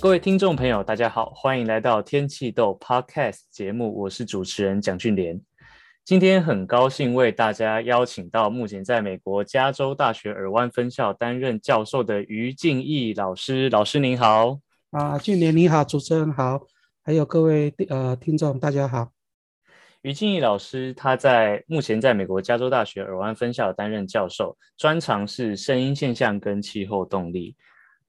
各位听众朋友，大家好，欢迎来到天气豆 Podcast 节目，我是主持人蒋俊莲。今天很高兴为大家邀请到目前在美国加州大学尔湾分校担任教授的于敬义老师。老师您好。啊，俊莲你好，主持人好，还有各位呃听众大家好。于敬义老师他在目前在美国加州大学尔湾分校担任教授，专长是声音现象跟气候动力。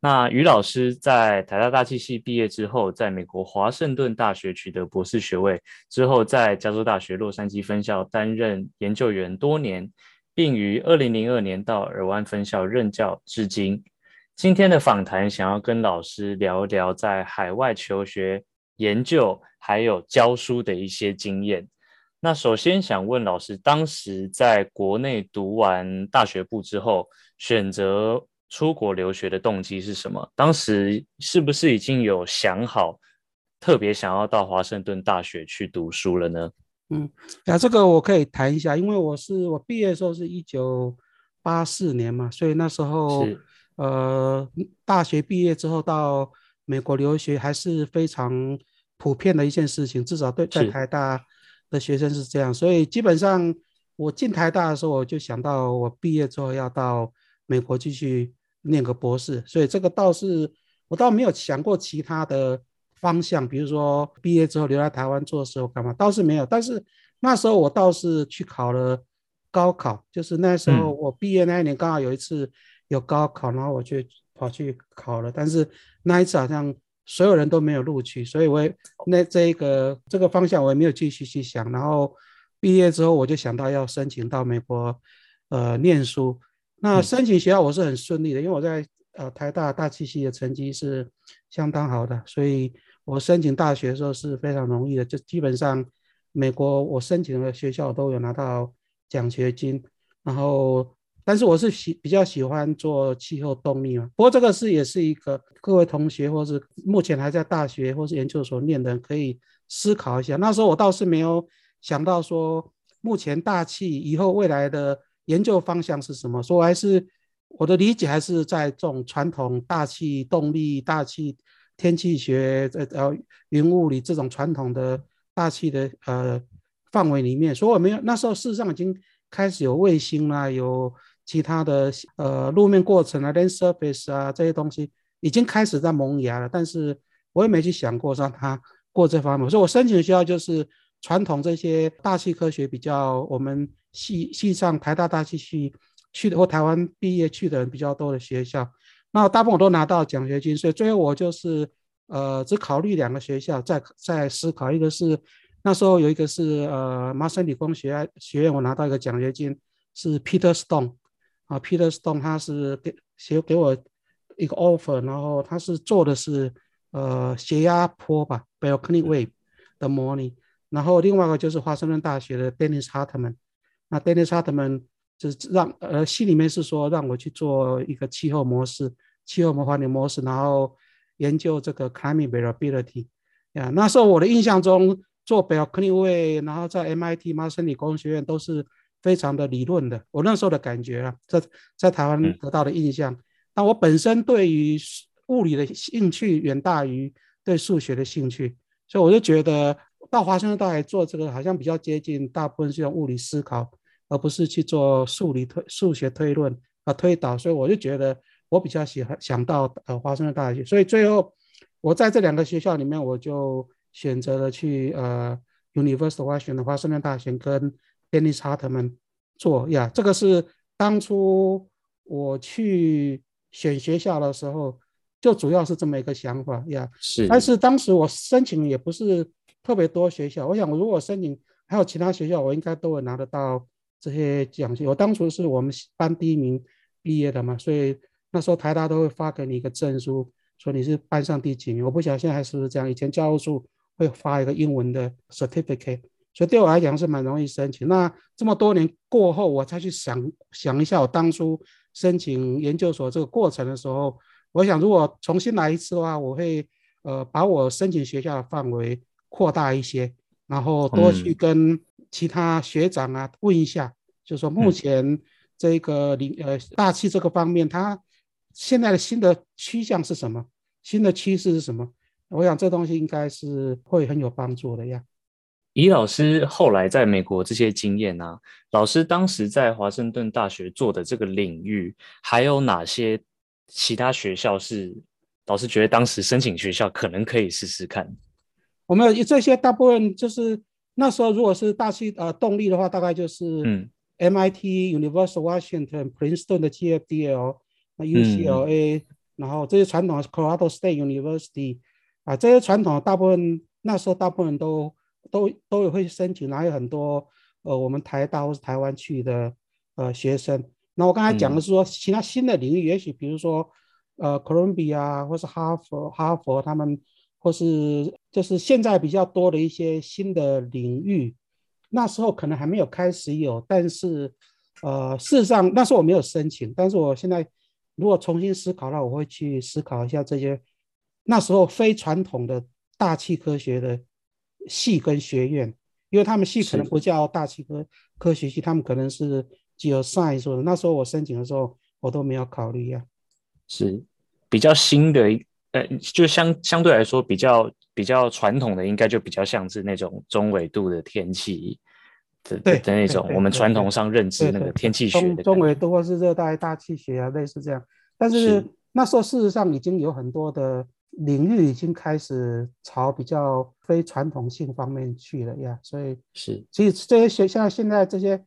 那于老师在台大大气系毕业之后，在美国华盛顿大学取得博士学位之后，在加州大学洛杉矶分校担任研究员多年，并于二零零二年到尔湾分校任教至今。今天的访谈想要跟老师聊一聊在海外求学、研究还有教书的一些经验。那首先想问老师，当时在国内读完大学部之后，选择出国留学的动机是什么？当时是不是已经有想好，特别想要到华盛顿大学去读书了呢？嗯，那这个我可以谈一下，因为我是我毕业的时候是一九八四年嘛，所以那时候呃大学毕业之后到美国留学还是非常普遍的一件事情，至少对在台大的学生是这样，所以基本上我进台大的时候我就想到我毕业之后要到美国继续。念个博士，所以这个倒是我倒没有想过其他的方向，比如说毕业之后留在台湾做事或干嘛，倒是没有。但是那时候我倒是去考了高考，就是那时候我毕业那一年刚好有一次有高考，然后我去跑去考了。但是那一次好像所有人都没有录取，所以我也那这个这个方向我也没有继续去想。然后毕业之后我就想到要申请到美国呃念书。那申请学校我是很顺利的，因为我在呃台大大气系的成绩是相当好的，所以我申请大学的时候是非常容易的，就基本上美国我申请的学校都有拿到奖学金。然后，但是我是喜比较喜欢做气候动力嘛，不过这个是也是一个各位同学或是目前还在大学或是研究所念的人可以思考一下。那时候我倒是没有想到说目前大气以后未来的。研究方向是什么？说还是我的理解还是在这种传统大气动力、大气天气学、呃呃云物理这种传统的大气的呃范围里面。所以我们那时候事实上已经开始有卫星啦，有其他的呃路面过程啊、land surface 啊这些东西已经开始在萌芽了。但是我也没去想过让它过这方面。所以我申请的学校就是传统这些大气科学比较我们。系系上台大大气系去的或台湾毕业去的人比较多的学校，那大部分我都拿到奖学金，所以最后我就是呃只考虑两个学校，在在思考，一个是那时候有一个是呃麻省理工学院学院，我拿到一个奖学金是 Peter Stone 啊 Peter Stone 他是给写给我一个 offer，然后他是做的是呃斜压坡吧 Biokinetic Wave 的模拟，然后另外一个就是华盛顿大学的 Dennis Hartman。那 Dennis Hartman 就是让呃，戏里面是说让我去做一个气候模式、气候模环境模式，然后研究这个 climate variability。呀，那时候我的印象中做 Biokinetic Wave，然后在 MIT 麻省理工学院都是非常的理论的。我那时候的感觉啊，在在台湾得到的印象。但我本身对于物理的兴趣远大于对数学的兴趣，所以我就觉得到华盛顿大学做这个好像比较接近，大部分是用物理思考。而不是去做数理推数学推论啊推导，所以我就觉得我比较喜欢想到呃华盛顿大学，所以最后我在这两个学校里面，我就选择了去呃 University of Washington 华盛顿大学跟 Dennis Hartman 做呀，这个是当初我去选学校的时候，就主要是这么一个想法呀。是，但是当时我申请也不是特别多学校，我想我如果申请还有其他学校，我应该都会拿得到。这些奖学，我当初是我们班第一名毕业的嘛，所以那时候台大都会发给你一个证书，说你是班上第几名。我不晓得现在还是不是这样，以前教务处会发一个英文的 certificate，所以对我来讲是蛮容易申请。那这么多年过后，我才去想想一下，我当初申请研究所这个过程的时候，我想如果重新来一次的话，我会呃把我申请学校的范围扩大一些，然后多去跟、嗯。其他学长啊，问一下，就是说目前这个领呃大气这个方面，它现在的新的趋向是什么？新的趋势是什么？我想这东西应该是会很有帮助的呀。以老师后来在美国这些经验啊，老师当时在华盛顿大学做的这个领域，还有哪些其他学校是老师觉得当时申请学校可能可以试试看？我们有这些大部分就是那时候如果是大气呃动力的话，大概就是嗯 MIT、University Washington、Princeton 的 GFDL、那 UCLA，、嗯、然后这些传统的 Colorado State University 啊，这些传统的大部分那时候大部分都。都都有会申请，然后有很多呃，我们台大或是台湾去的呃学生。那我刚才讲的是说，其他新的领域，嗯、也许比如说呃，哥伦比亚或是哈佛，哈佛他们或是就是现在比较多的一些新的领域，那时候可能还没有开始有，但是呃，事实上那时候我没有申请，但是我现在如果重新思考了，我会去思考一下这些那时候非传统的大气科学的。系跟学院，因为他们系可能不叫大气科科学系，他们可能是 geoscience 的。那时候我申请的时候，我都没有考虑呀、啊。是比较新的，呃，就相相对来说比较比较传统的，应该就比较像是那种中纬度的天气的对的那种，我们传统上认知那个天气学的中中纬度或是热带大气学啊，类似这样。但是，那时候事实上已经有很多的。领域已经开始朝比较非传统性方面去了呀，所以是，其实这些学校现在这些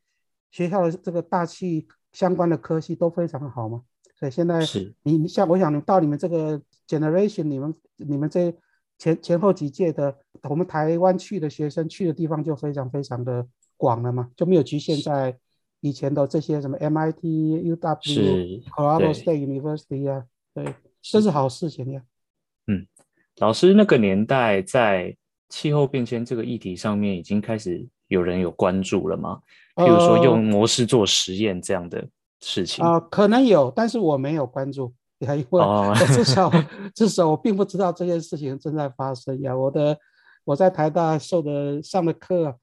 学校的这个大气相关的科系都非常好嘛，所以现在是你你像我想你到你们这个 generation，你们你们这前前后几届的我们台湾去的学生去的地方就非常非常的广了嘛，就没有局限在以前的这些什么 MIT、UW、Colorado State University 啊，对，这是好事情呀。嗯，老师那个年代在气候变迁这个议题上面已经开始有人有关注了吗？比如说用模式做实验这样的事情啊、呃呃，可能有，但是我没有关注，因为至少、哦、至少我并不知道这件事情正在发生呀。我的我在台大受的上的课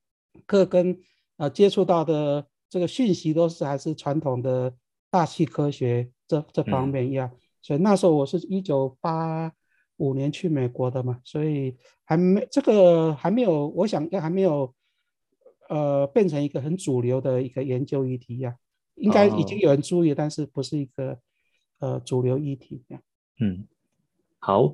课跟呃接触到的这个讯息都是还是传统的大气科学这这方面呀，嗯、所以那时候我是一九八。五年去美国的嘛，所以还没这个还没有，我想要还没有，呃，变成一个很主流的一个研究议题呀、啊。应该已经有人注意，哦、但是不是一个呃主流议题呀。嗯，好，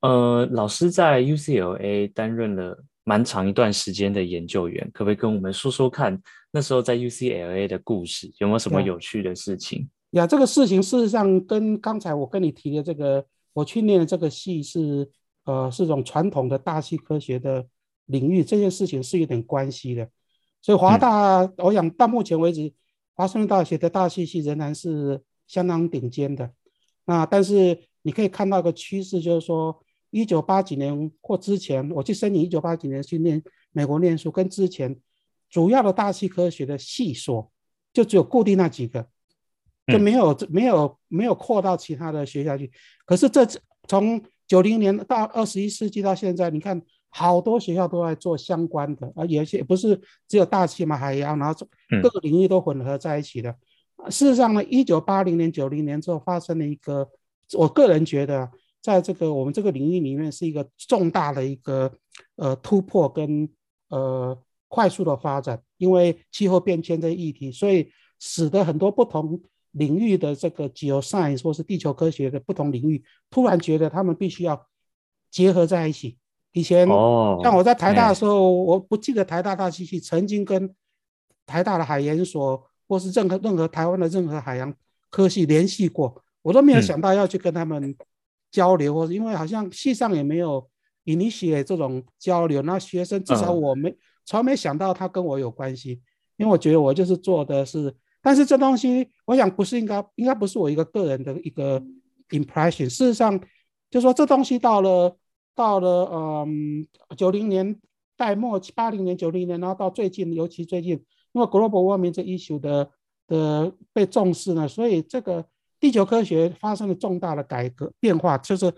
呃，老师在 UCLA 担任了蛮长一段时间的研究员，可不可以跟我们说说看那时候在 UCLA 的故事，有没有什么有趣的事情？呀，这个事情事实上跟刚才我跟你提的这个。我去念的这个系是，呃，是种传统的大气科学的领域，这件事情是有点关系的。所以华大，嗯、我想到目前为止，华盛顿大学的大气系仍然是相当顶尖的。那但是你可以看到一个趋势，就是说，一九八几年或之前，我去申请一九八几年去念美国念书，跟之前主要的大气科学的系所就只有固定那几个。就没有没有没有扩到其他的学校去，可是这从九零年到二十一世纪到现在，你看好多学校都在做相关的，而有些不是只有大气嘛，海洋，然后各个领域都混合在一起的。嗯、事实上呢，一九八零年、九零年之后发生了一个，我个人觉得，在这个我们这个领域里面是一个重大的一个呃突破跟呃快速的发展，因为气候变迁这议题，所以使得很多不同。领域的这个 geoscience 或是地球科学的不同领域，突然觉得他们必须要结合在一起。以前，像我在台大的时候，我不记得台大大气系曾经跟台大的海研所或是任何任何台湾的任何海洋科系联系过，我都没有想到要去跟他们交流，或者因为好像系上也没有 initiate 这种交流。那学生至少我没从没想到他跟我有关系，因为我觉得我就是做的是。但是这东西，我想不是应该，应该不是我一个个人的一个 impression。事实上，就说这东西到了到了嗯九零年代末，八零年、九零年，然后到最近，尤其最近，因为 global warming 这 issue 的的被重视呢，所以这个地球科学发生了重大的改革变化，就是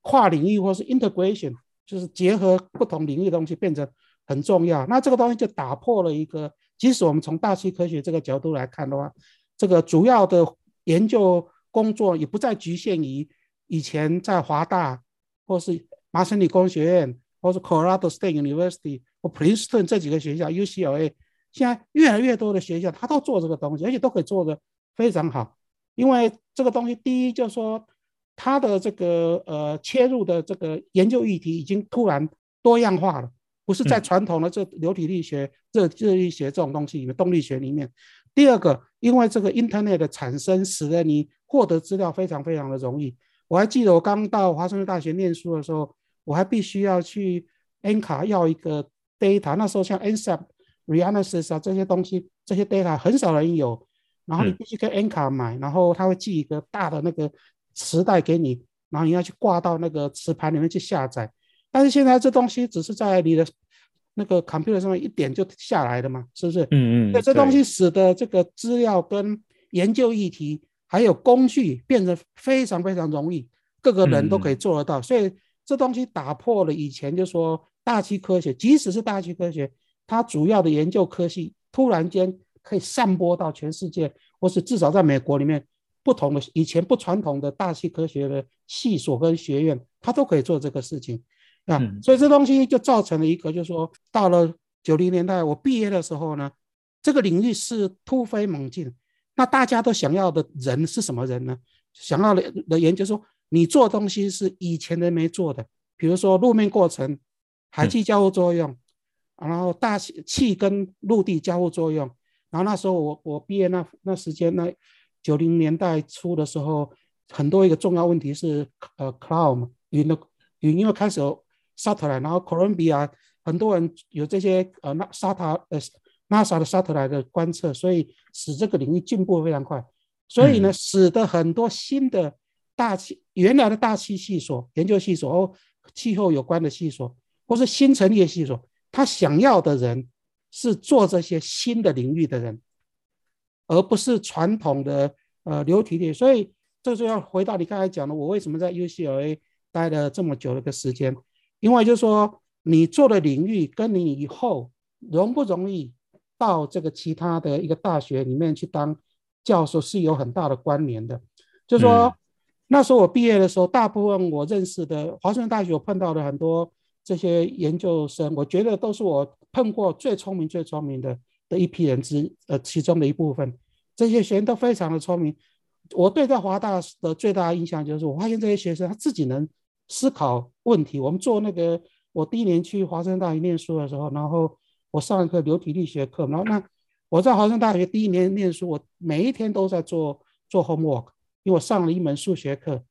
跨领域或是 integration，就是结合不同领域的东西变成很重要。那这个东西就打破了一个。即使我们从大气科学这个角度来看的话，这个主要的研究工作也不再局限于以前在华大或是麻省理工学院，或是 Colorado State University 或 Princeton 这几个学校，UCLA，现在越来越多的学校，他都做这个东西，而且都可以做得非常好。因为这个东西，第一就是说，它的这个呃切入的这个研究议题已经突然多样化了，不是在传统的这流体力学、热热力学这种东西里面，动力学里面。第二个，因为这个 Internet 的产生，使得你获得资料非常非常的容易。我还记得我刚到华盛顿大学念书的时候，我还必须要去 NCAR 要一个 data，那时候像 NCEP、Reanalysis 啊这些东西，这些 data 很少人有，然后你必须跟 NCAR 买，然后他会寄一个大的那个磁带给你，然后你要去挂到那个磁盘里面去下载。但是现在这东西只是在你的那个 computer 上面一点就下来的嘛，是不是？嗯嗯。那这东西使得这个资料跟研究议题。还有工具变得非常非常容易，各个人都可以做得到，嗯、所以这东西打破了以前就说大气科学，即使是大气科学，它主要的研究科系突然间可以散播到全世界，或是至少在美国里面不同的以前不传统的大气科学的系所跟学院，他都可以做这个事情啊，嗯、所以这东西就造成了一个，就是说到了九零年代我毕业的时候呢，这个领域是突飞猛进。那大家都想要的人是什么人呢？想要的的研究说，你做东西是以前人没做的，比如说路面过程、海气交互作用，嗯、然后大气气跟陆地交互作用。然后那时候我我毕业那那时间那九零年代初的时候，很多一个重要问题是呃 cloud 云的云，因为开始有 satellite，然后 Columbia 很多人有这些呃那 satellite 呃。NASA 的 satellite 的观测，所以使这个领域进步非常快，所以呢，使得很多新的大气原来的大气系所研究系所哦，气候有关的系所，或是新成立的系所，他想要的人是做这些新的领域的人，而不是传统的呃流体力。所以这就要回到你刚才讲的，我为什么在 UCLA 待了这么久的一个时间，因为就是说你做的领域跟你以后容不容易。到这个其他的一个大学里面去当教授是有很大的关联的，就是说、嗯、那时候我毕业的时候，大部分我认识的华盛顿大学我碰到的很多这些研究生，我觉得都是我碰过最聪明、最聪明的的一批人之呃其中的一部分。这些学生都非常的聪明。我对在华大的最大的印象就是，我发现这些学生他自己能思考问题。我们做那个，我第一年去华盛大学念书的时候，然后。我上一课流体力学课，然后那我在华盛大学第一年念书，我每一天都在做做 homework，因为我上了一门数学课，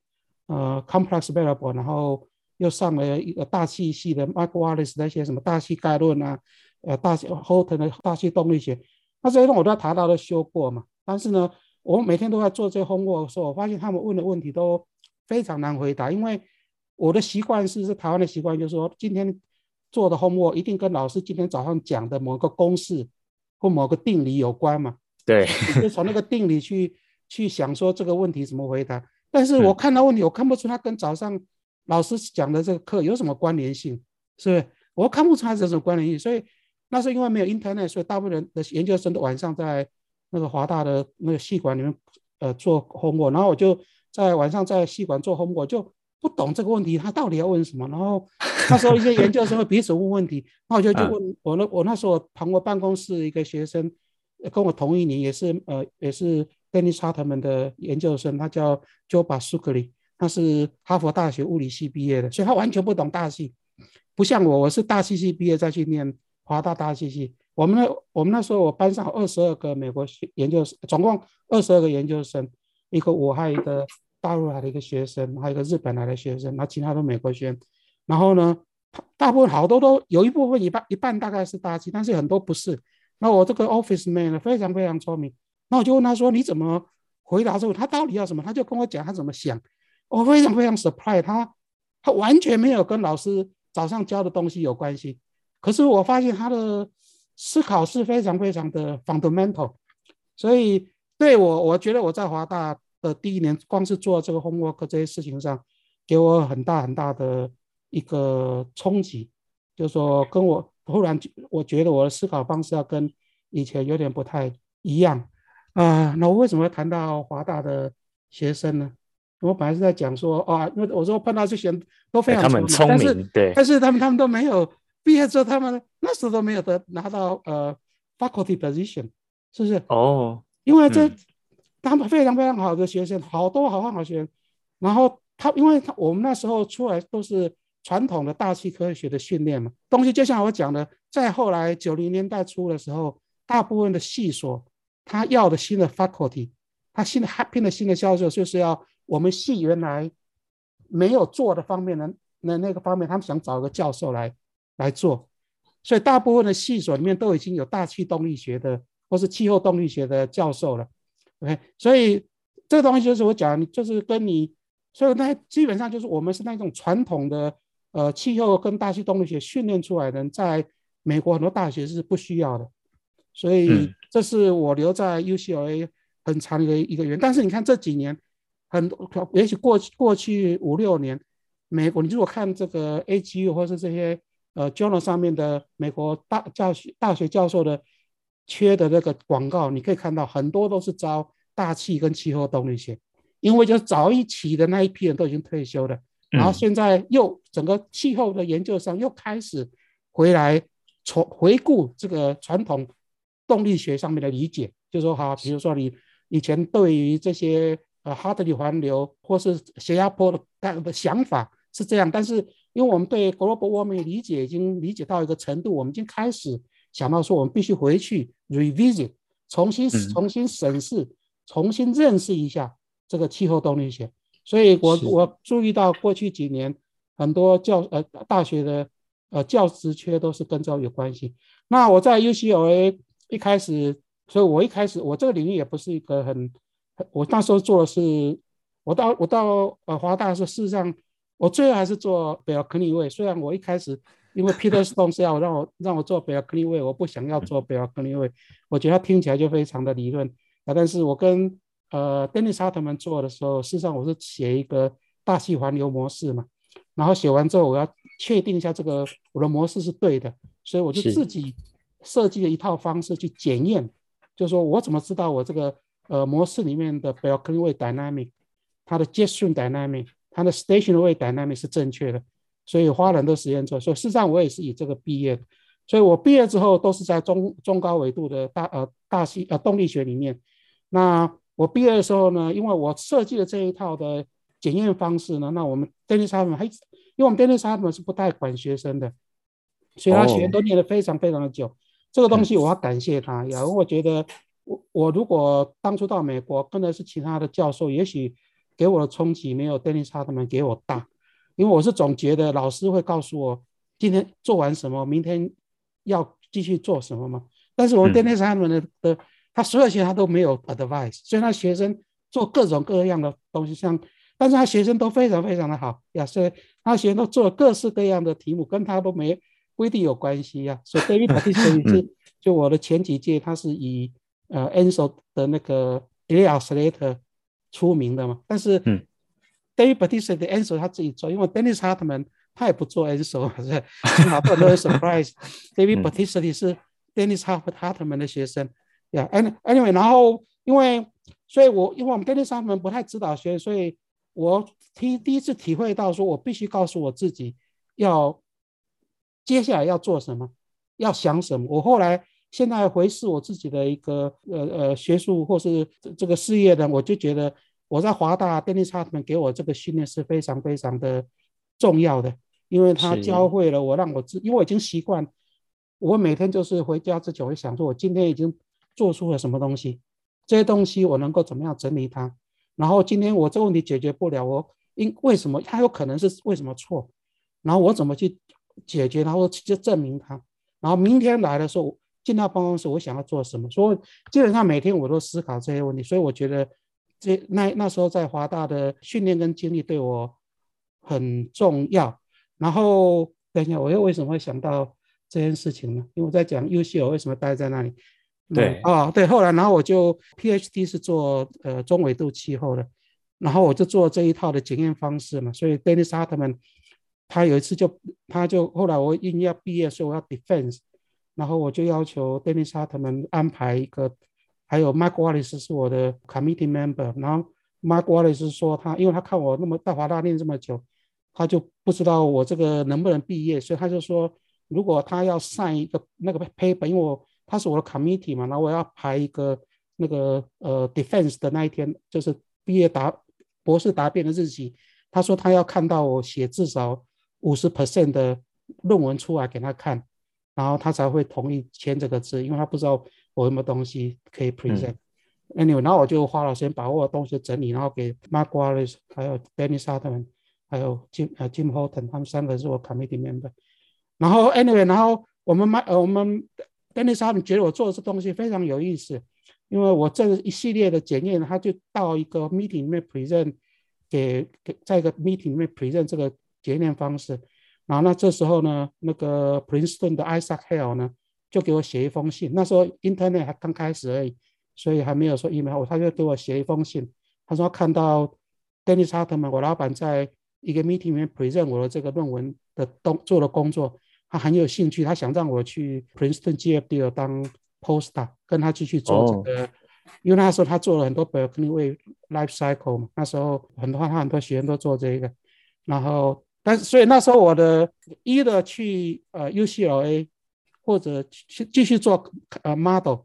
呃，complex variable，然后又上了一个大气系的 Wallace 那些什么大气概论啊，呃，大气 Houghton 的大气动力学，那这些我都在台大都修过嘛。但是呢，我每天都在做这些 homework 的时候，我发现他们问的问题都非常难回答，因为我的习惯是是台湾的习惯，就是说今天。做的 homework 一定跟老师今天早上讲的某个公式或某个定理有关嘛？对，就从那个定理去去想说这个问题怎么回答。但是我看到问题，我看不出它跟早上老师讲的这个课有什么关联性，是不是？我看不出来这种关联性。所以那时候因为没有 internet，所以大部分人的研究生都晚上在那个华大的那个系馆里面呃做 homework，然后我就在晚上在系馆做 homework 就。不懂这个问题，他到底要问什么？然后那时候一些研究生会彼此问问题，那我就就问我那我那时候旁我办公室一个学生，跟我同一年，也是呃也是 Dennis Hartmann 的研究生，他叫 Joe Basuchely，他是哈佛大学物理系毕业的，所以他完全不懂大气，不像我，我是大气系毕业再去念华大大气系。我们那我们那时候我班上二十二个美国学研究生，总共二十二个研究生，一个我还有一个。大陆来的一个学生，还有一个日本来的学生，那其他都美国学生。然后呢，大部分好多都有一部分一半一半大概是大气，但是很多不是。那我这个 office man 呢，非常非常聪明。那我就问他说：“你怎么回答这个？他到底要什么？”他就跟我讲他怎么想。我非常非常 surprise，他他完全没有跟老师早上教的东西有关系。可是我发现他的思考是非常非常的 fundamental。所以对我，我觉得我在华大。的第一年，光是做这个 homework 这些事情上，给我很大很大的一个冲击，就是说跟我突然我觉得我的思考方式要跟以前有点不太一样啊。那我为什么会谈到华大的学生呢？我本来是在讲说，啊，因为我说碰到这些人都非常聪明，但是对，但是他们他们都没有毕业之后，他们那时候都没有得拿到呃 faculty position，是不是？哦，因为这、嗯、他们非常非常好的学生，好多好多好学生，然后他因为他我们那时候出来都是传统的大气科学的训练嘛，东西就像我讲的，在后来九零年代初的时候，大部分的系所他要的新的 faculty，他新的 happy 的新的教授就是要。我们系原来没有做的方面的那那个方面，他们想找一个教授来来做，所以大部分的系所里面都已经有大气动力学的或是气候动力学的教授了。OK，所以这个东西就是我讲，就是跟你，所以那基本上就是我们是那种传统的呃气候跟大气动力学训练出来的人，在美国很多大学是不需要的，所以这是我留在 UCLA 很长的一个原因。但是你看这几年。很多，也许过去过去五六年，美国，你如果看这个 AGU 或是这些呃 journal 上面的美国大教学大学教授的缺的那个广告，你可以看到很多都是招大气跟气候动力学，因为就是早一期的那一批人都已经退休了，然后现在又整个气候的研究上又开始回来重回顾这个传统动力学上面的理解，就是说哈，比如说你以前对于这些。呃，哈德里环流或是斜压坡的的想法是这样，但是因为我们对 global warming 理解已经理解到一个程度，我们已经开始想到说，我们必须回去 revisit，重新重新审视，重新认识一下这个气候动力学。所以我我注意到过去几年很多教呃大学的呃教职缺都是跟这有关系。那我在 UCLA 一开始，所以我一开始我这个领域也不是一个很。我那时候做的是，我到我到呃华大的时候，事实上我最后还是做北尔克利位。虽然我一开始因为 Peter Stone 是要让我让我做北尔克利位，我不想要做北尔克利位，我觉得他听起来就非常的理论啊。但是我跟呃 Dennis Hartmann 做的时候，事实上我是写一个大气环流模式嘛，然后写完之后我要确定一下这个我的模式是对的，所以我就自己设计了一套方式去检验，就是说我怎么知道我这个。呃，模式里面的 wave dynamic，它的 stream dynamic，它的 stationary dynamic 是正确的，所以花了很多时间做。所以事实上我也是以这个毕业的，所以我毕业之后都是在中中高纬度的大呃大气呃动力学里面。那我毕业的时候呢，因为我设计的这一套的检验方式呢，那我们 Dennis Hartmann 还因为我们 Dennis Hartmann 是不太管学生的，所以他学生都念得非常非常的久。Oh. 这个东西我要感谢他，然后我觉得。我我如果当初到美国跟的是其他的教授，也许给我的冲击没有 Dennis Hartmann 给我大，因为我是总觉得老师会告诉我今天做完什么，明天要继续做什么嘛。但是我们 Dennis Hartmann 的、嗯、的他所有学生他都没有 advice，所以他学生做各种各样的东西，像但是他学生都非常非常的好呀，所以他学生都做了各式各样的题目，跟他都没不一定有关系呀。所以 David Battista 是就我的前几届他是以呃，ENSO 的那个 delay oscillator 出名的嘛，但是 David Battista 的 ENSO 他自己做，因为 Dennis Hartmann 他也不做 ENSO，是幸好不会 surprise。David Battista 是 Dennis Hartmann 的学生，Yeah，anyway，然后因为，所以我因为我们 Dennis Hartmann 不太指导学生，所以我第第一次体会到，说我必须告诉我自己要接下来要做什么，要想什么。我后来。现在回视我自己的一个呃呃学术或是这个事业呢，我就觉得我在华大 Dennis Hartmann 给我这个训练是非常非常的重要的，因为他教会了我，让我自，因为我已经习惯，我每天就是回家之前我会想说，我今天已经做出了什么东西，这些东西我能够怎么样整理它，然后今天我这个问题解决不了，我因为什么，它有可能是为什么错，然后我怎么去解决，然后去证明它，然后明天来的时候。进到办公室，我想要做什么？所以基本上每天我都思考这些问题。所以我觉得这那那时候在华大的训练跟经历对我很重要。然后等一下，我又为什么会想到这件事情呢？因为我在讲 UCL 为什么待在那里。对啊、哦，对。后来，然后我就 PhD 是做呃中纬度气候的，然后我就做这一套的检验方式嘛。所以 Dennis Hartmann 他有一次就他就后来我因为要毕业，所以我要 defense。然后我就要求 Denisa 他们安排一个，还有 Mike Wallace 是我的 committee member，然后 Mark Wallace 说他，因为他看我那么在华大念这么久，他就不知道我这个能不能毕业，所以他就说，如果他要上一个那个 paper，因为我他是我的 committee 嘛，然后我要排一个那个呃 defense 的那一天，就是毕业答博士答辩的日期，他说他要看到我写至少五十 percent 的论文出来给他看，然后他才会同意签这个字，因为他不知道我有没有东西可以 present。嗯 Anyway，然后我就花了时间把我的东西整理，然后给 Mark Wallace，还有 Dennis Hartman，还有 Jim 呃 Jim Horton，他们三个是我 committee member。然后 Anyway，然后我们麦呃我们 Dennis Hartman 觉得我做的这东西非常有意思，因为我这一系列的检验，他就到一个 meeting 里面 present，给给在一个 meeting 里面 present 这个检验方式。然后那这时候呢，那个 Princeton 的 Isaac Hale 呢，就给我写一封信。那时候 Internet 还刚开始而已。所以还没有说 email，他就给我写一封信。他说看到 Dennis Hartman，我老板在一个 meeting 里面 present 我的这个论文的动做的工作，他很有兴趣，他想让我去 Princeton GFDL 当 postdoc，跟他继续做这个。Oh. 因为那时候他做了很多 Berkeley Way life cycle 嘛，那时候很多他很多学员都做这个。然后，所以那时候我的一的去呃 UCLA 或者去继续做呃 model。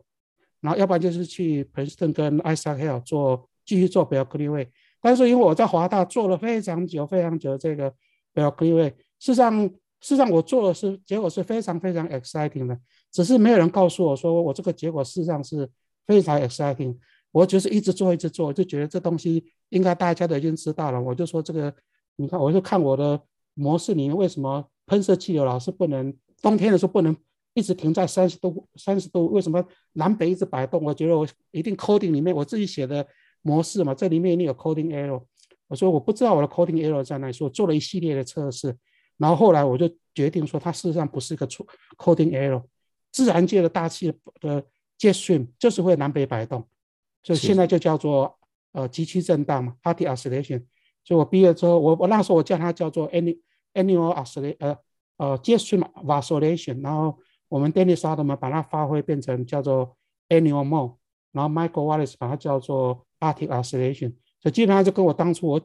然后要不然就是去 Princeton 跟 Isaac Hale 做继续做 Berkeley Way，但是因为我在华大做了非常久非常久这个 Berkeley Way，事实上事实上我做的是结果是非常非常 exciting 的，只是没有人告诉我说我这个结果事实上是非常 exciting，我就是一直做一直做，就觉得这东西应该大家都已经知道了，我就说这个你看我就看我的模式里面为什么喷射气流老是不能冬天的时候不能。一直停在三十度，三十度，为什么南北一直摆动？我觉得我一定 coding 里面我自己写的模式嘛，这里面一定有 coding error。我说我不知道我的 coding error 在哪里，所以我做了一系列的测试，然后后来我就决定说它事实上不是一个错 coding error。自然界的大气的 jet stream 就是会南北摆动，所以现在就叫做呃极区震荡嘛，Arctic oscillation。所以我毕业之后，我我那时候我叫它叫做 any annual oscillation，呃呃 jet stream oscillation，然后。我们 Dennis Hartman 把它发挥变成叫做 annual mode，然后 Michael Wallace 把它叫做 Arctic oscillation，所以基本上就跟我当初我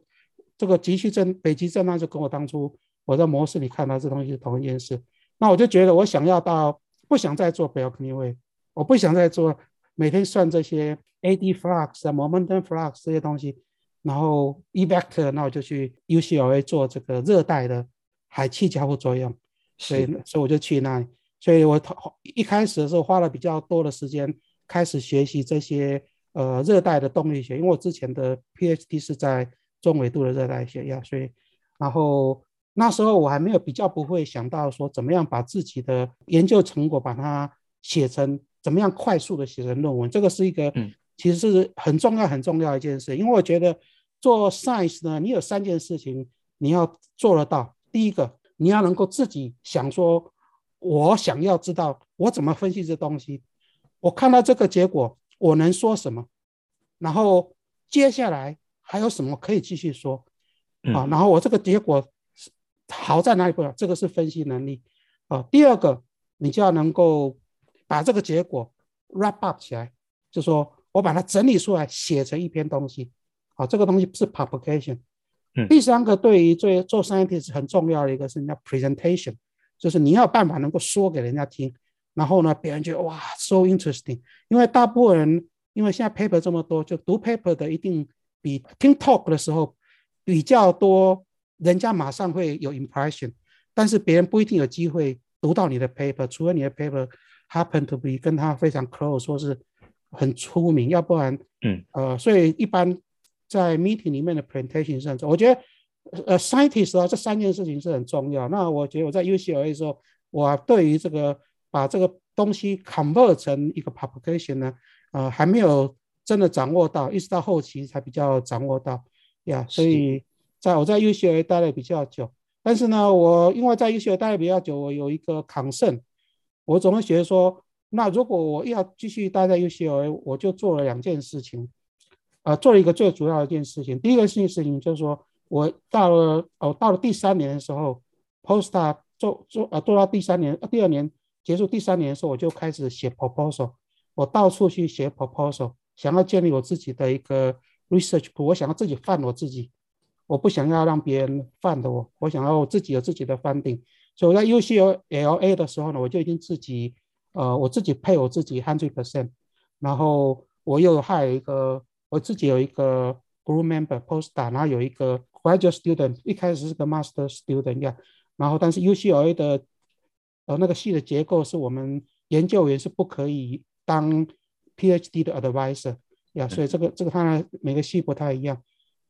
这个极区震北极震荡就跟我当初我在模式里看到这东西是同一件事。那我就觉得我想要到不想再做 Berkeley Way，我不想再做每天算这些 AD flux 啊 momentum flux 这些东西，然后 E vector，那我就去 UCLA 做这个热带的海气交互作用，所以所以我就去那里。所以我一开始的时候花了比较多的时间开始学习这些呃热带的动力学，因为我之前的 PhD 是在中纬度的热带学呀，所以然后那时候我还没有比较不会想到说怎么样把自己的研究成果把它写成怎么样快速的写成论文，这个是一个其实是很重要很重要一件事，因为我觉得做 science 呢，你有三件事情你要做得到，第一个你要能够自己想说。我想要知道我怎么分析这东西，我看到这个结果，我能说什么？然后接下来还有什么可以继续说？啊，然后我这个结果好在哪里不了？这个是分析能力啊。第二个，你就要能够把这个结果 wrap up 起来，就说我把它整理出来，写成一篇东西。啊，这个东西是 publication。第三个，对于做做 scientist 很重要的一个是叫 presentation。就是你要有办法能够说给人家听，然后呢，别人觉得哇，so interesting。因为大部分人，因为现在 paper 这么多，就读 paper 的一定比听 talk 的时候比较多，人家马上会有 impression，但是别人不一定有机会读到你的 paper，除非你的 paper happen to be 跟他非常 close，说是很出名，要不然，嗯，呃，所以一般在 meeting 里面的 presentation 是很重要，我觉得。呃，scientist 啊，这三件事情是很重要。那我觉得我在 UCLA 的时候，我对于这个把这个东西 convert 成一个 publication 呢，呃，还没有真的掌握到，一直到后期才比较掌握到呀。所以在我在 UCLA 待了比较久，但是呢，我因为在 UCLA 待了比较久，我有一个 concern，我总会觉得说，那如果我要继续待在 UCLA，我就做了两件事情，呃，做了一个最主要的一件事情。第一个事情事情就是说。我到了哦，到了第三年的时候，postdoc 做做呃做到第三年，第二年结束第三年的时候，我就开始写 proposal。我到处去写 proposal，想要建立我自己的一个 research，pro 我想要自己范我自己，我不想要让别人 fund 我，我想要我自己有自己的 funding。所以我在 UCLA 的时候呢，我就已经自己，呃，我自己配我自己 hundred percent，然后我又还有一个，我自己有一个 group member postdoc，然后有一个 graduate student，一开始是个 master student 呀，然后但是 UCLA 的，呃，那个系的结构是我们研究员是不可以当 PhD 的 advisor 呀，所以这个这个当然每个系不太一样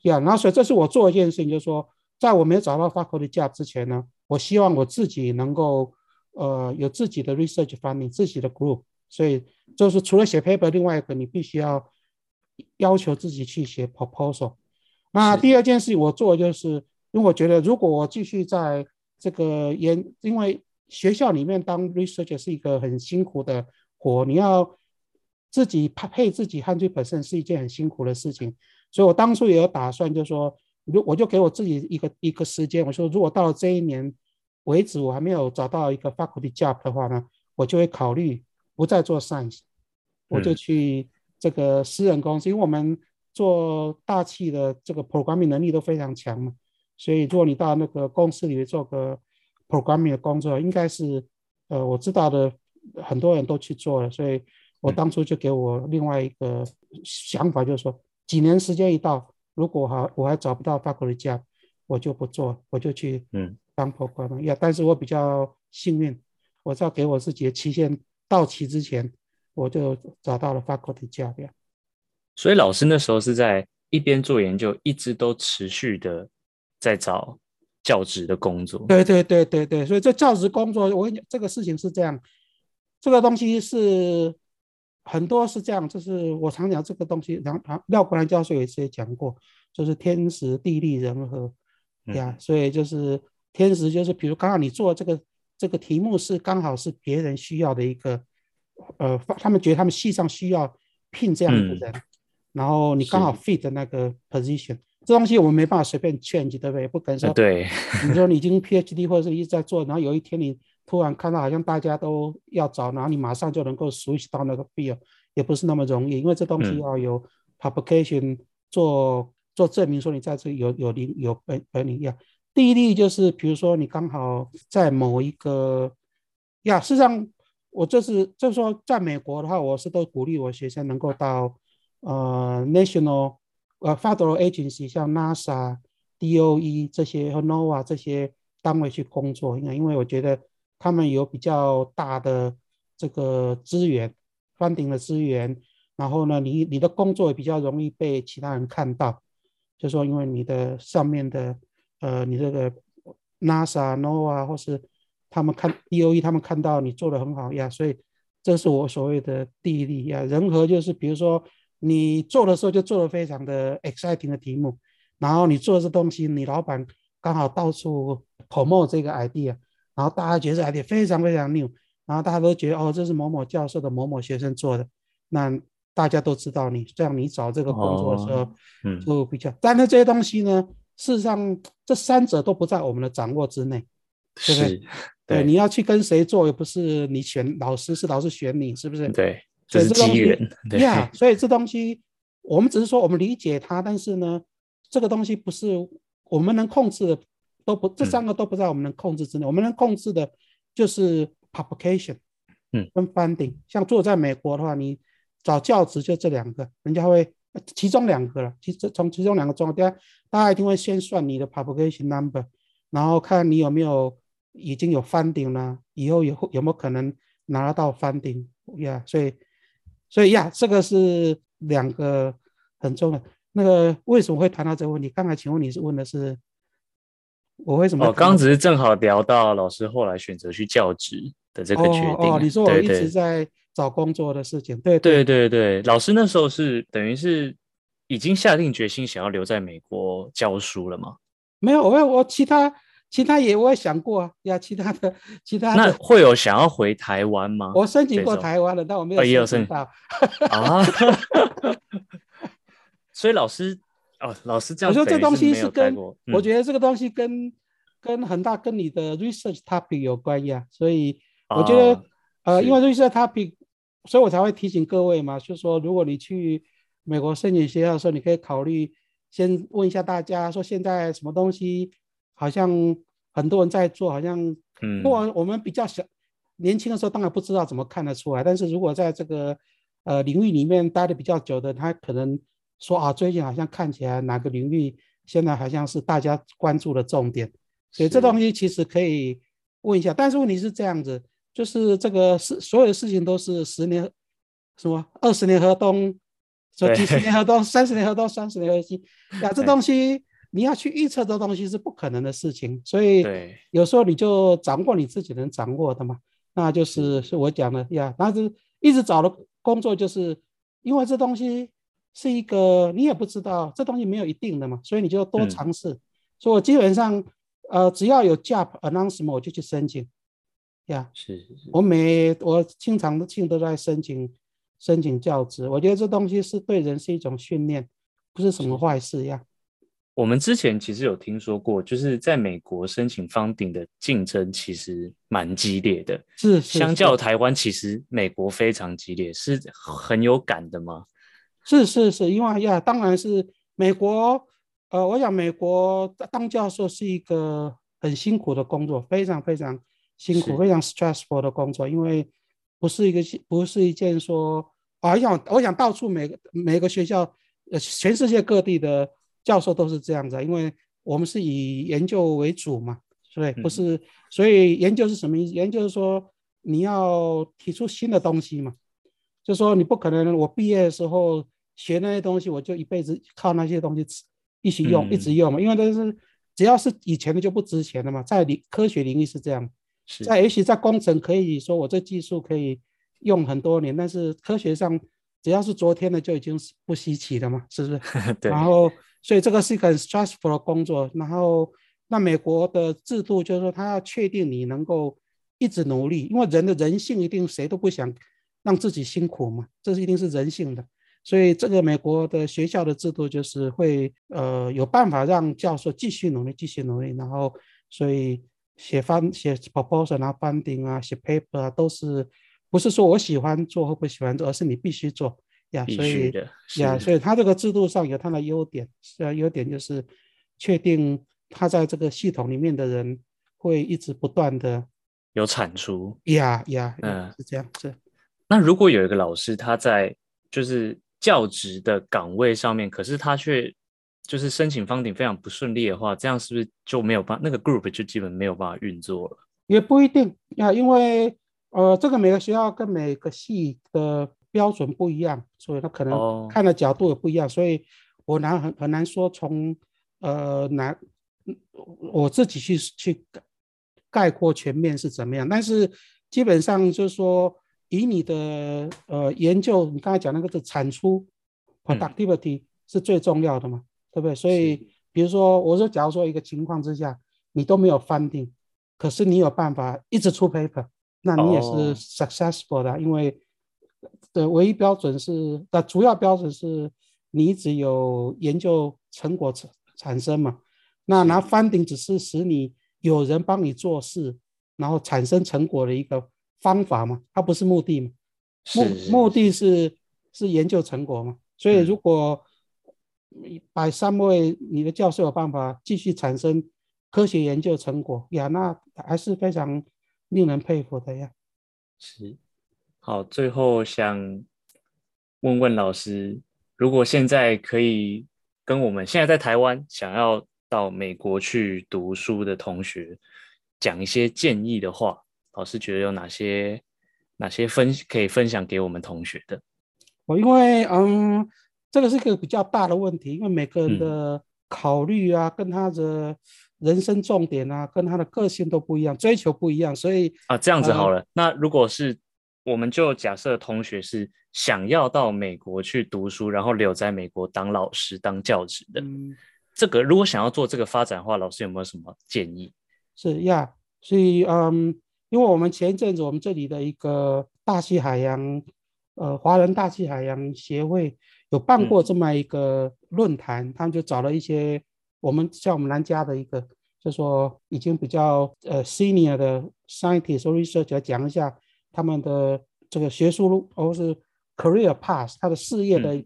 呀，然后所以这是我做一件事情，就是说，在我没有找到 faculty job 之前呢。我希望我自己能够，呃，有自己的 research funding，自己的 group，所以就是除了写 paper，另外一个你必须要要求自己去写 proposal。那第二件事我做就是，因为我觉得如果我继续在这个研，因为学校里面当 researcher 是一个很辛苦的活，你要自己配自己 hundred percent 是一件很辛苦的事情，所以我当初也有打算，就是说。如我就给我自己一个一个时间，我说如果到了这一年为止，我还没有找到一个 faculty job 的话呢，我就会考虑不再做 science，我就去这个私人公司，嗯、因为我们做大气的这个 programming 能力都非常强嘛，所以如果你到那个公司里面做个 programming 的工作，应该是呃我知道的很多人都去做了，所以我当初就给我另外一个想法，就是说几年时间一到。如果哈我还找不到 faculty job，我就不做，我就去嗯当 programmer 呀。但是我比较幸运，我在给我自己的期限到期之前，我就找到了 faculty job。所以老师那时候是在一边做研究，一直都持续的在找教职的工作。对对对对对，所以这教职工作，我跟你讲，这个事情是这样，这个东西是。很多是这样，就是我常讲这个东西，然后廖国兰教授也讲过，就是天时地利人和呀，嗯、所以就是天时就是，比如刚好你做这个这个题目是刚好是别人需要的一个，呃，他们觉得他们系上需要聘这样的人，嗯、然后你刚好 fit 那个 position，这东西我们没办法随便 change，对不对？不可能说，对，你说你已经 PhD 或者是一直在做，然后有一天你。突然看到好像大家都要找，然后你马上就能够 switch 到那个 field，也不是那么容易，因为这东西要有 publication 做、嗯、做证明，说你在这里有有领有本本领要。第一例就是，比如说你刚好在某一个呀，事实上我就是就是说，在美国的话，我是都鼓励我学生能够到呃 national 呃 federal agency，像 NASA、DOE 这些和 NOAA 这些单位去工作，因为因为我觉得。他们有比较大的这个资源，funding 的资源，然后呢，你你的工作也比较容易被其他人看到，就说因为你的上面的，呃，你这个 NASA、NOAA 或是他们看 DOE，他们看到你做的很好呀，所以这是我所谓的地利呀。人和就是比如说你做的时候就做的非常的 exciting 的题目，然后你做这东西，你老板刚好到处 promote 这个 idea。然后大家觉得 idea 非常非常 new，然后大家都觉得哦，这是某某教授的某某学生做的，那大家都知道你，这样你找这个工作的时候，嗯，就比较。但是这些东西呢，事实上这三者都不在我们的掌握之内，对不对？对，你要去跟谁做，又不是你选老师，是老师选你，是不是？对，这是机缘。对呀，所以这东西我们只是说我们理解它，但是呢，这个东西不是我们能控制的。都不，这三个都不在我们能控制之内。嗯、我们能控制的，就是 publication，嗯，跟 funding。像做在美国的话，你找教职就这两个，人家会其中两个了。其实从其中两个中，大家大家一定会先算你的 publication number，然后看你有没有已经有 funding 了，以后有有没有可能拿得到 funding 呀？所以，所以呀，这个是两个很重要。那个为什么会谈到这个问题？刚才请问你是问的是？我为什么？哦，刚只是正好聊到老师后来选择去教职的这个决定。哦，哦，你说我一直在找工作的事情，对对对对。老师那时候是等于是已经下定决心想要留在美国教书了吗？没有，我我其他其他也我也想过啊呀，其他的 其他的。那会有想要回台湾吗？我申请过台湾的，但我没有申请到。啊，所以老师。哦，老师这样。我说这东西是跟，嗯、我觉得这个东西跟跟很大跟你的 research topic 有关系啊，所以我觉得，哦、呃，因为 research topic，所以我才会提醒各位嘛，就是说如果你去美国申请学校的时候，你可以考虑先问一下大家，说现在什么东西好像很多人在做，好像，嗯，不过我们比较小，年轻的时候当然不知道怎么看得出来，但是如果在这个呃领域里面待的比较久的，他可能说啊，最近好像看起来哪个领域现在好像是大家关注的重点，所以这东西其实可以问一下，但是问题是这样子，就是这个事所有的事情都是十年。什么二十年河东，说几十年河东，三十年河东，三十年河西，呀，这东西你要去预测这东西是不可能的事情，所以有时候你就掌握你自己能掌握的嘛，那就是是我讲的呀。但是一直找的工作，就是因为这东西是一个你也不知道，这东西没有一定的嘛，所以你就多尝试。嗯、所以我基本上呃只要有 job announcement 我就去申请，呀，是是是，我每我经常性都在申请。申请教职，我觉得这东西是对人是一种训练，不是什么坏事呀。我们之前其实有听说过，就是在美国申请 funding 的竞争其实蛮激烈的。是，是，相较台湾，其实美国非常激烈，是很有感的吗？是是是，因为呀，当然是美国。呃，我想美国当教授是一个很辛苦的工作，非常非常辛苦，非常 stressful 的工作，因为。不是一个，不是一件说啊，我想，我想到处每个每个学校，呃，全世界各地的教授都是这样子，因为我们是以研究为主嘛，对，不是，所以研究是什么意思？研究是说你要提出新的东西嘛，就说你不可能，我毕业的时候学那些东西，我就一辈子靠那些东西一起用，一直用嘛，因为都是只要是以前的就不值钱了嘛，在理科学领域是这样。在也许在工程可以说我这技术可以用很多年，但是科学上只要是昨天的就已经是不稀奇了嘛，是不是？对。然后，所以这个是一个 stressful 的工作。然后，那美国的制度就是说，他要确定你能够一直努力，因为人的人性一定谁都不想让自己辛苦嘛，这是一定是人性的。所以，这个美国的学校的制度就是会呃有办法让教授继续努力，继续努力。然后，所以。写方写 proposal 啊，funding 啊，写 paper 啊，都是不是说我喜欢做或不喜欢做，而是你必须做呀。所以呀，所以他这个制度上有他的优点，是啊，优点就是确定他在这个系统里面的人会一直不断的有产出。呀呀，嗯，是这样子。那如果有一个老师他在就是教职的岗位上面，可是他却就是申请 funding 非常不顺利的话，这样是不是就没有办那个 group 就基本没有办法运作了？也不一定呀，因为呃，这个每个学校跟每个系的标准不一样，所以他可能看的角度也不一样，哦、所以我难很很难说从呃难我自己去去概括全面是怎么样，但是基本上就是说以你的呃研究，你刚才讲那个的产出 productivity、嗯、是最重要的嘛。对不对？所以，比如说，我说，假如说一个情况之下，你都没有 funding，可是你有办法一直出 paper，那你也是 successful 的，哦、因为的唯一标准是，的主要标准是你只有研究成果产产生嘛。那拿 funding 只是使你有人帮你做事，然后产生成果的一个方法嘛，它不是目的嘛。目目的是是研究成果嘛。所以如果、嗯百三位，你的教授有办法继续产生科学研究成果呀？那还是非常令人佩服的呀。是，好，最后想问问老师，如果现在可以跟我们现在在台湾想要到美国去读书的同学讲一些建议的话，老师觉得有哪些哪些分可以分享给我们同学的？我因为嗯。这个是一个比较大的问题，因为每个人的考虑啊，嗯、跟他的人生重点啊，跟他的个性都不一样，追求不一样，所以啊，这样子好了。呃、那如果是，我们就假设同学是想要到美国去读书，然后留在美国当老师、当教职的，嗯、这个如果想要做这个发展的话，老师有没有什么建议？是呀，所以嗯，因为我们前一阵子我们这里的一个大西海洋，呃，华人大西海洋协会。有办过这么一个论坛，嗯、他们就找了一些我们像我们南加的一个，就说已经比较呃 senior 的 scientist or research 来讲一下他们的这个学术路或是 career path，他的事业的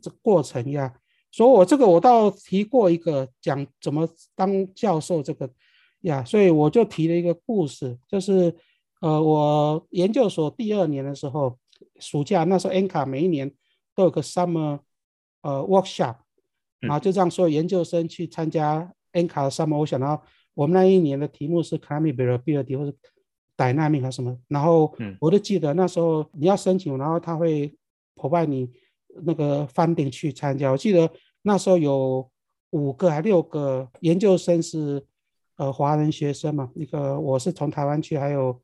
这过程呀。所以我这个我倒提过一个讲怎么当教授这个呀，所以我就提了一个故事，就是呃我研究所第二年的时候，暑假那时候 NCAR 每一年都有个 summer 呃 workshop，然后就让所有研究生去参加 NCAR 的 summer workshop，然后我们那一年的题目是 climate variability 或者 dynamic 还是什么，然后我都记得那时候你要申请，然后他会 provide 你那个 funding 去参加。我记得那时候有五个还六个研究生是呃华人学生嘛，一个我是从台湾去，还有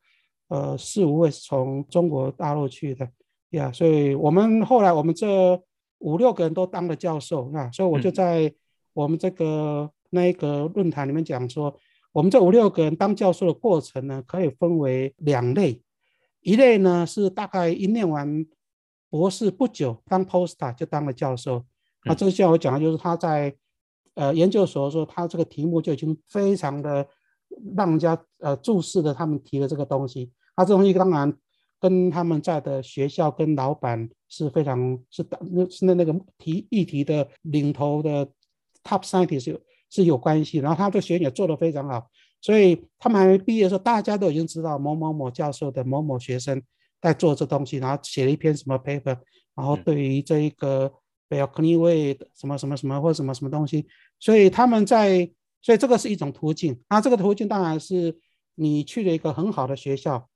呃四五位是从中国大陆去的呀。所以我们后来我们这五六个人都当了教授啊，所以我就在我们这个那一个论坛里面讲说。我们这五六个人当教授的过程呢，可以分为两类，一类呢是大概一念完博士不久，当 postdoc 就当了教授。那这个像我讲的，就是他在呃研究所的时候，他这个题目就已经非常的让人家呃注视的，他们提的这个东西。他这东西当然跟他们在的学校跟老板是非常是那是那那个提议题的领头的 top scientist。是有关系，然后他这个学也做得非常好，所以他们还没毕业的时候，大家都已经知道某某某教授的某某学生在做这东西，然后写了一篇什么 paper，然后对于这一个 balcony way 什么什么什么或什么什么东西，所以他们在，所以这个是一种途径。那这个途径当然是你去了一个很好的学校，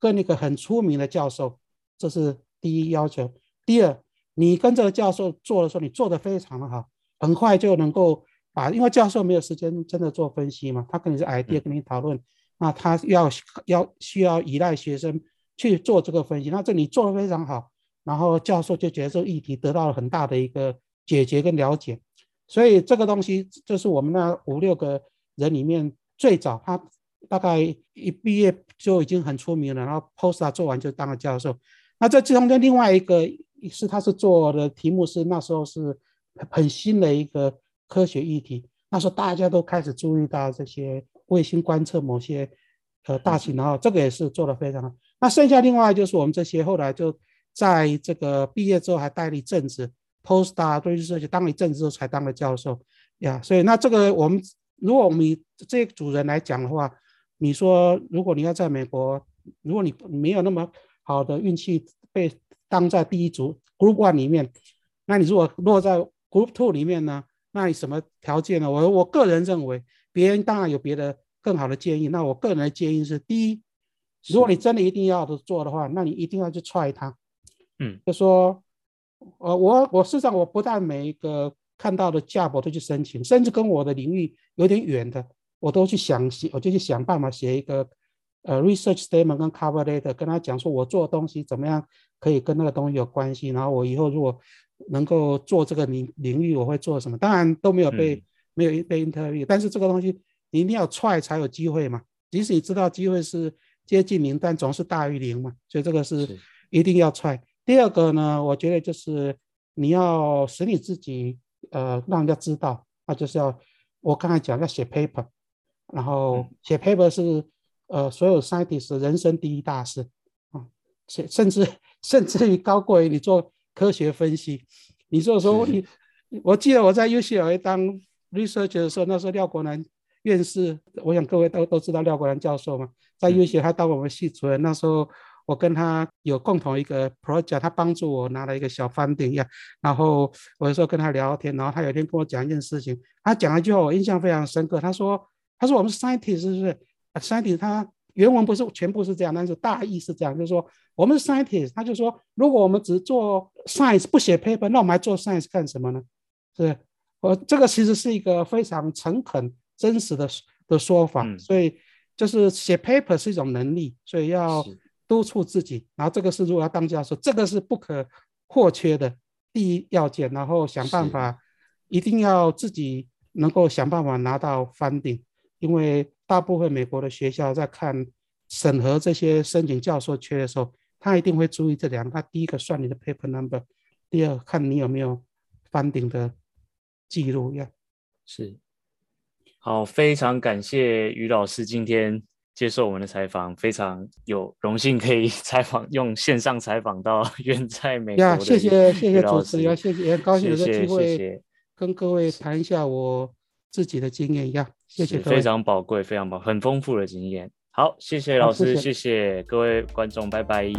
跟一个很出名的教授，这是第一要求。第二，你跟这个教授做的时候，你做的非常的好，很快就能够。啊，因为教授没有时间真的做分析嘛，他可能是 idea 跟你讨论，那他要要需要依赖学生去做这个分析，那这你做的非常好，然后教授就觉得这个议题得到了很大的一个解决跟了解，所以这个东西就是我们那五六个人里面最早，他大概一毕业就已经很出名了，然后 post 做完就当了教授。那这其中的另外一个是他是做的题目是那时候是很新的一个。科学议题，那时候大家都开始注意到这些卫星观测某些呃大气，然后这个也是做得非常好。那剩下另外就是我们这些后来就在这个毕业之后还待了一阵子 postdoc 对于这些当了一阵子之后才当了教授呀。所以那这个我们如果我们这个组人来讲的话，你说如果你要在美国，如果你没有那么好的运气被当在第一组 Group One 里面，那你如果落在 Group Two 里面呢？那你什么条件呢？我我个人认为，别人当然有别的更好的建议。那我个人的建议是：第一，如果你真的一定要做的话，那你一定要去 try 它。嗯，就说，呃，我我事实上我不但每一个看到的 job 我都去申请，甚至跟我的领域有点远的，我都去想写，我就去想办法写一个呃 research statement 跟 cover letter，跟他讲说我做的东西怎么样可以跟那个东西有关系。然后我以后如果能够做这个领领域，我会做什么？当然都没有被、嗯、没有被 interview，但是这个东西你一定要 try 才有机会嘛。即使你知道机会是接近零，但总是大于零嘛。所以这个是一定要 try。第二个呢，我觉得就是你要使你自己呃让人家知道，那就是要我刚才讲要写 paper，然后写 paper 是呃所有 scientist 人生第一大事啊，甚甚至甚至于高过于你做。科学分析，你说说你，我记得我在 UCLA 当 research 的时候，那时候廖国南院士，我想各位都都知道廖国南教授嘛，在 UCLA 他当我们系主任，那时候我跟他有共同一个 project，他帮助我拿了一个小 funding 呀，然后我有时候跟他聊天，然后他有一天跟我讲一件事情，他讲了一句话我印象非常深刻，他说他说我们 scientist 是不是？scientist 他。原文不是全部是这样，但是大意是这样，就是说我们是 scientist，他就说，如果我们只做 science 不写 paper，那我们还做 science 干什么呢？是，我这个其实是一个非常诚恳、真实的的说法。嗯、所以就是写 paper 是一种能力，所以要督促自己。然后这个是如果要当教授，这个是不可或缺的第一要件。然后想办法，一定要自己能够想办法拿到 funding，因为。大部分美国的学校在看审核这些申请教授缺的时候，他一定会注意这两个。他第一个算你的 paper number，第二看你有没有 funding 的记录。要是好，非常感谢于老师今天接受我们的采访，非常有荣幸可以采访，用线上采访到远在美国的。谢谢谢谢主持人，谢谢，也高兴有这个机会谢谢跟各位谈一下我自己的经验呀，谢谢各位，非常宝贵，非常宝，很丰富的经验。好，谢谢老师，谢谢，各位观众，拜拜。